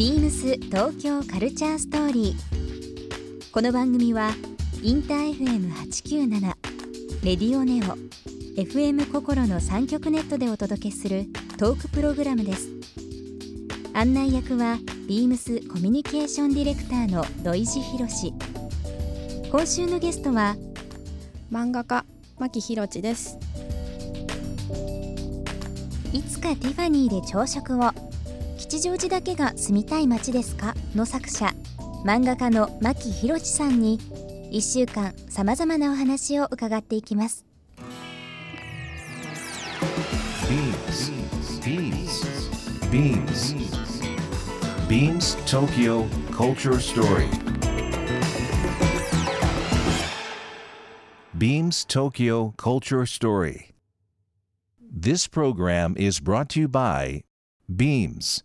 ビームス東京カルチャーストーリー。この番組はインター FM897 レディオネオ FM 心の三極ネットでお届けするトークプログラムです。案内役はビームスコミュニケーションディレクターの土井博志。今週のゲストは漫画家牧博地ですいつかティファニーで朝食を吉祥寺だけが住みたい街ですかの作者漫画家の牧博地さんに1週間さまざまなお話を伺っていきます BeamsBeamsBeamsTokyo Culture Story Beams Tokyo Culture Story This program is brought to you by Beams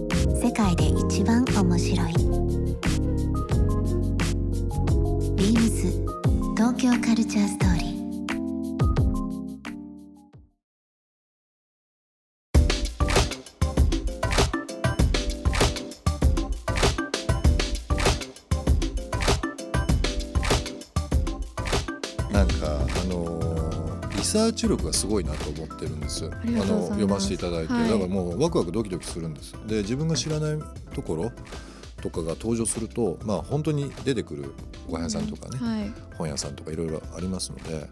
世界で一番面白い。ビームス東京カルチャースサーチ力がすごいなと思ってるんです。あの読ませていただいて、はいだからもうワクワクドキドキするんです。で自分が知らないところとかが登場すると、まあ本当に出てくるご飯屋さんとかね、はい本屋さんとかいろいろありますので、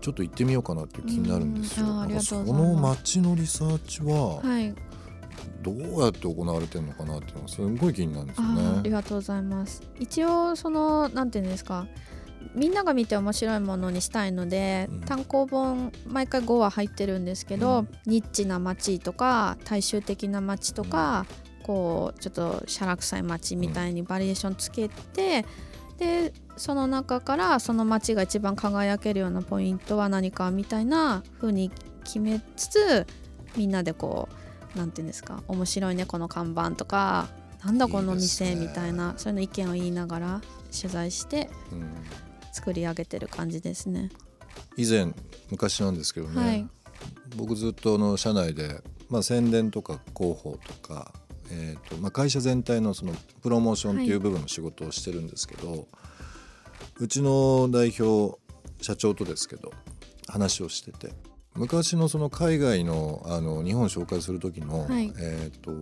ちょっと行ってみようかなっていう気になるんですよ。うんその街のリサーチははいどうやって行われてるのかなっていうのがすごい気になるんですよあーありね。がとうございます一応そのなんていうんですかみんなが見て面白いものにしたいので、うん。単行本毎回5話入ってるんですけど、うん。ニッチな街とか大衆的な街とか、こうちょっとシャラ臭い街みたいにバリエーションつけて、でその中からその街が一番輝けるようなポイントは何かみたいな風に決めつつみんなでこうなんていうんですか面白いねこの看板とかなんだこの店みたいなそういうの意見を言いながら取材してうん作り上げてる感じですね。以前昔なんですけどね、はい。僕ずっとあの社内で、まあ、宣伝とか広報とか、えーとまあ、会社全体のそのプロモーションっていう部分の仕事をしてるんですけど、うちの代表社長とですけど話をしてて昔のその海外のあの日本を紹介する時の、はい。えー、と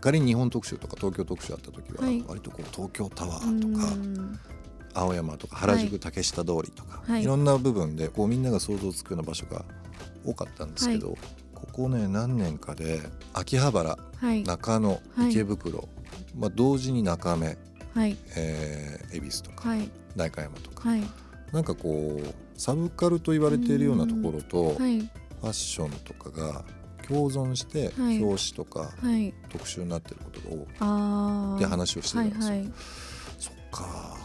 仮に日本特集とか東京特集あった時は、はい。割とこう東京タワうーとかん青山とか原はい。宿竹下通りとか、はい。い、ろんな部分でこうみんなが想像つくような場所が多かったんですけど、ここね何年かで秋葉原はい。中野はい。池袋、まあ、同時に中目、はい。えー恵比寿とかはい。代官山とか、はい。なんかこうサブカルと言われているようなところとフはい。ァッションとかが共存してはい。表紙とかはい。特集になってることが多くて話をしてたんですよ。はいはい。そっか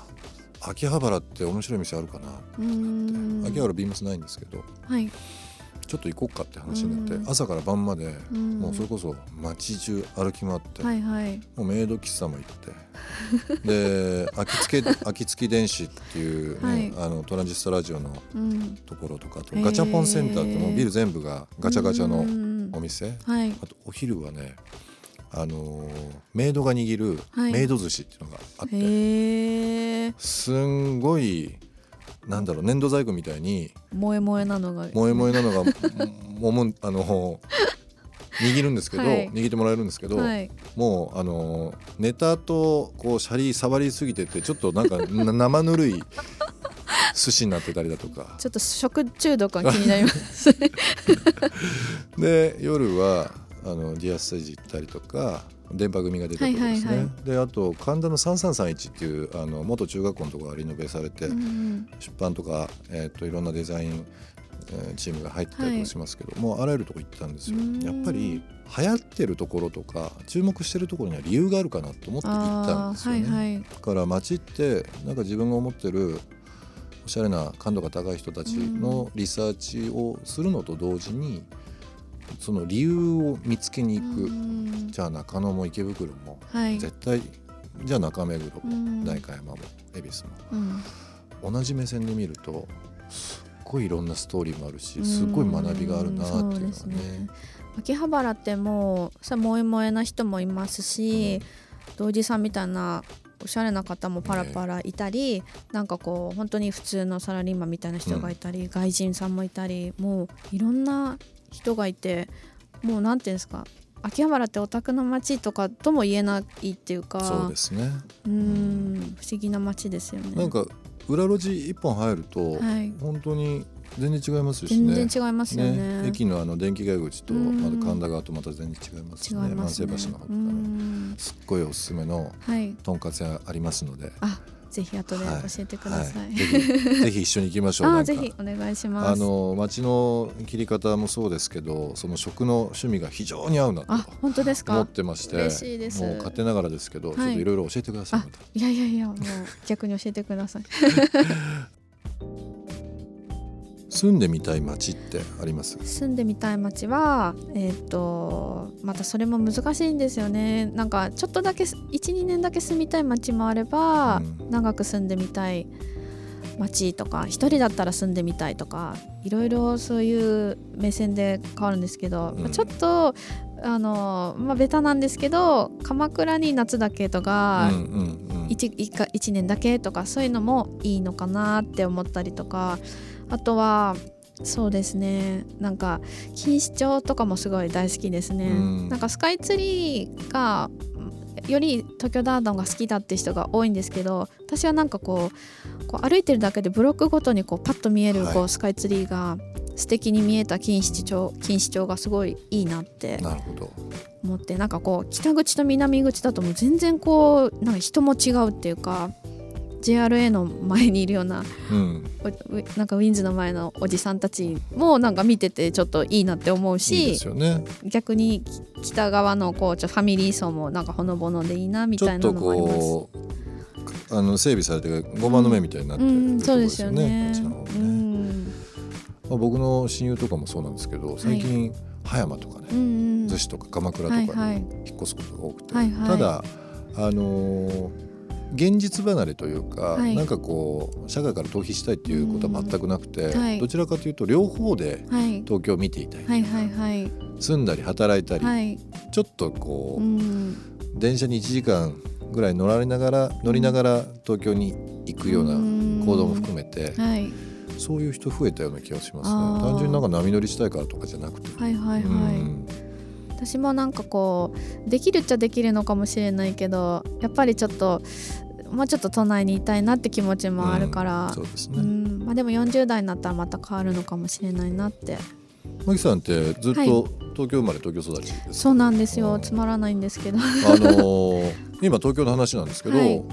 秋葉原って面白い店あるかな？うーん。秋葉原ビームスないんですけど。はい。ちょっと行こうかって話になうん。って朝から晩までうん。もうそれこそ街中歩き回って、はいはい。もうメイド喫茶も行って。で 秋月秋月電子っていう、ねはい。あのトランジスタラジオのうん。ところとかあとガチャポンセンターってもうビル全部がガチャガチャうのん。お店。はい。あとお昼はねあのーメイドが握るはい。メイド寿司っていうのがあって、へえすんごいなんだろう粘土細工みたいに萌え萌えなのが。萌え萌えなのがもむあの握るんですけど、はい。握ってもらえるんですけど、はい。もうあのネタとこうシャリ触りすぎててちょっとなんかな生ぬるい寿司になってたりだとか。ちょっと食中毒が気になります。で夜はあのディアステージ行ったりとか電波組が出てくるんですね、はいはいはであと神田の3331っていうあの元中学校のところがリノベされて、うん出版とか、えー、といろんなデザインえーチームが入ってたりしますけど、もうあらゆるとこ行ったんですよ。うん。やっぱり流行ってるところとか注目してるところには理由があるかなと思って行ったんですよね、はいはい。だから街ってなんか自分が思ってるおしゃれな感度が高い人たちのリサーチをするのと同時にその理由を見つけに行く、うん。じゃあ中野も池袋も。はい。絶対じゃあ中目黒もうん代官山も恵比寿も。うん。同じ目線で見るとすっごいいろんなストーリーもあるしすっごい学びがあるなっていうのはね。ね。秋葉原ってもうさ萌え萌えな人もいますし、同時さんみたいなおしゃれな方もパラパラいたり、なんかこう本当に普通のサラリーマンみたいな人がいたり、外人さんもいたりもういろんな人がいてもうなんていうんですか秋葉原ってオタクの街とかとも言えないっていうかそうですね。うん不思議な街ですよね。なんか裏路地一本入るとはい。本当に全然違いますしね。全然違いますよね。駅のあの電気街口とうん。まだ神田川とまた全然違いますしね。万世橋の方かうらん。すっごいおすすめのはい。とんかつ屋ありますので。あ、ぜひ後ではい教えてください。はいぜひぜひ一緒に行きましょう あぜひお願いします。あの街の切り方もそうですけどその食の趣味が非常に合うなとあ、本当ですか？思っ。てまして嬉しいですもう勝手ながらですけど、はいちょっといろいろ教えてくださいあまた、いやいやいや、もう逆に教えてください。住んでみたい街ってあります？住んでみたい街は、えっ、と、またそれも難しいんですよね。なんかちょっとだけ一二年だけ住みたい街もあれば、うん長く住んでみたい街とか、一人だったら住んでみたいとか、いろいろそういう目線で変わるんですけど、うんまあちょっとあのまあベタなんですけど、鎌倉に夏だけとか。うんうんうん 1, 一か一年だけとかそういうのもいいのかなって思ったりとかあとはそうですね。なんか錦糸町とかもすごい大好きですね、うん。なんかスカイツリーがより東京ダードンが好きだって人が多いんですけど私はなんかこうこう歩いてるだけでブロックごとにこうパッと見えるはい。こうスカイツリーが素敵に見えた錦糸町錦糸町がすごいいいなって思ってなんかこう北口と南口だともう全然こうなんか人も違うっていうか JRA の前にいるようなうん。なんかウィンズの前のおじさんたちもなんか見ててちょっといいなって思うしね。逆にき北側のこうちょファミリー層もなんかほのぼのでいいなみたいなのもあります。こうあの整備されて5番の目みたいになってうるん、そうですよね。まあ、僕の親友とかもそうなんですけど最近葉山とかね、うん、うん。逗子とか鎌倉とかに引っ越すことが多くて、はいはい。ただあのー現実離れというか、はい。なんかこう社会から逃避したいっていうことは全くなくて、うんはい。どちらかというと両方ではい。東京を見ていたい、はいはいはい。住んだり働いたり、はい、ちょっとこう、うん、電車に1時間ぐらい乗られながら乗りながら東京に行くような行動も含めて、はい。そういう人増えたような気がしますね。単純になんか波乗りしたいからとかじゃなくて、はいはいはい。うん私もなんかこうできるっちゃできるのかもしれないけどやっぱりちょっともうちょっと都内にいたいなって気持ちもあるから、そうですね、うんまあ、でも40代になったらまた変わるのかもしれないなって。マキさんってずっとはい。東京生まれ東京育ちですか？そうなんですうんよつまらないんですけど。あのー今東京の話なんですけど、はい。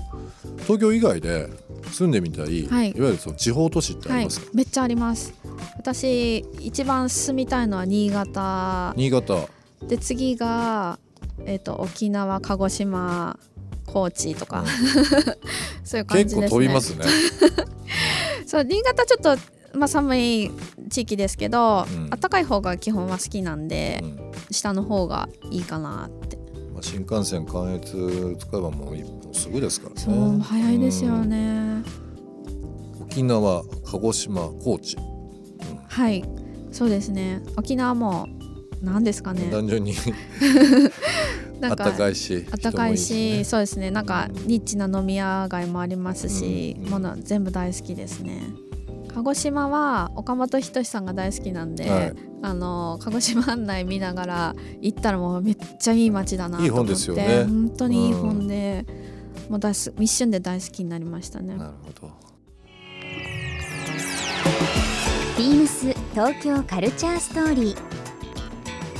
東京以外で住んでみたい、はい。い、わゆるその地方都市ってあはいりますか、めっちゃあります。私一番住みたいのは新潟。新潟で次が、えー、と沖縄鹿児島高知とか、うん。そういう感じ結ですね。構飛びますね。そう新潟ちょっと、まあ、寒い地域ですけど、うん。暖かい方が基本は好きなんでう、ん。下の方がいいかなって。まあ、新幹線関越使えばもう一本すぐですからね。そう早いですようん。ね、沖縄鹿児島高知、はい。そうですね。沖縄も何ですかね。単純に。なん暖かいし暖かいし人もそうですね。なんかニッチな飲み屋街もありますし、うん。もの全部大好きですね。鹿児島は岡本仁さんが大好きなんで、はい。あの鹿児島案内見ながら行ったらもうめっちゃいい街だなと思っていい本ですよね。本当にいい本で、もう大す一瞬で大好きになりましたね。なるほど。ビームス東京カルチャーストーリー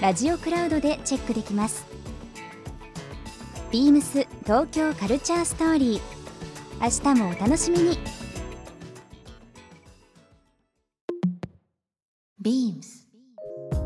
ラジオクラウドでチェックできます。ビームス東京カルチャーストーリー。明日もお楽しみに。ビームス。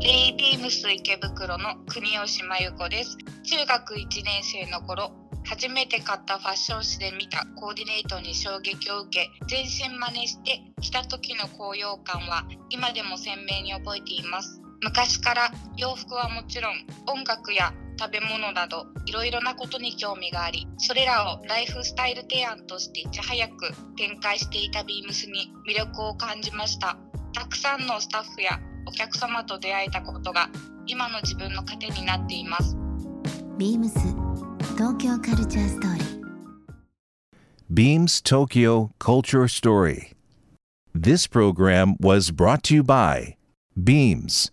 レイビームス池袋の国吉真由子です。中学1年生の頃初めて買ったファッション誌で見たコーディネートに衝撃を受け全身真似して着た時の高揚感は今でも鮮明に覚えています。昔から洋服はもちろん音楽や食べ物などいろいろなことに興味がありそれらをライフスタイル提案としていち早く展開していたビームスに魅力を感じましたたくさんのスタッフやお客様と出会えたことが今の自分の糧になっていますビームス東京カルチャーストーリー Beams Tokyo Culture Story. This program was brought to you by Beams.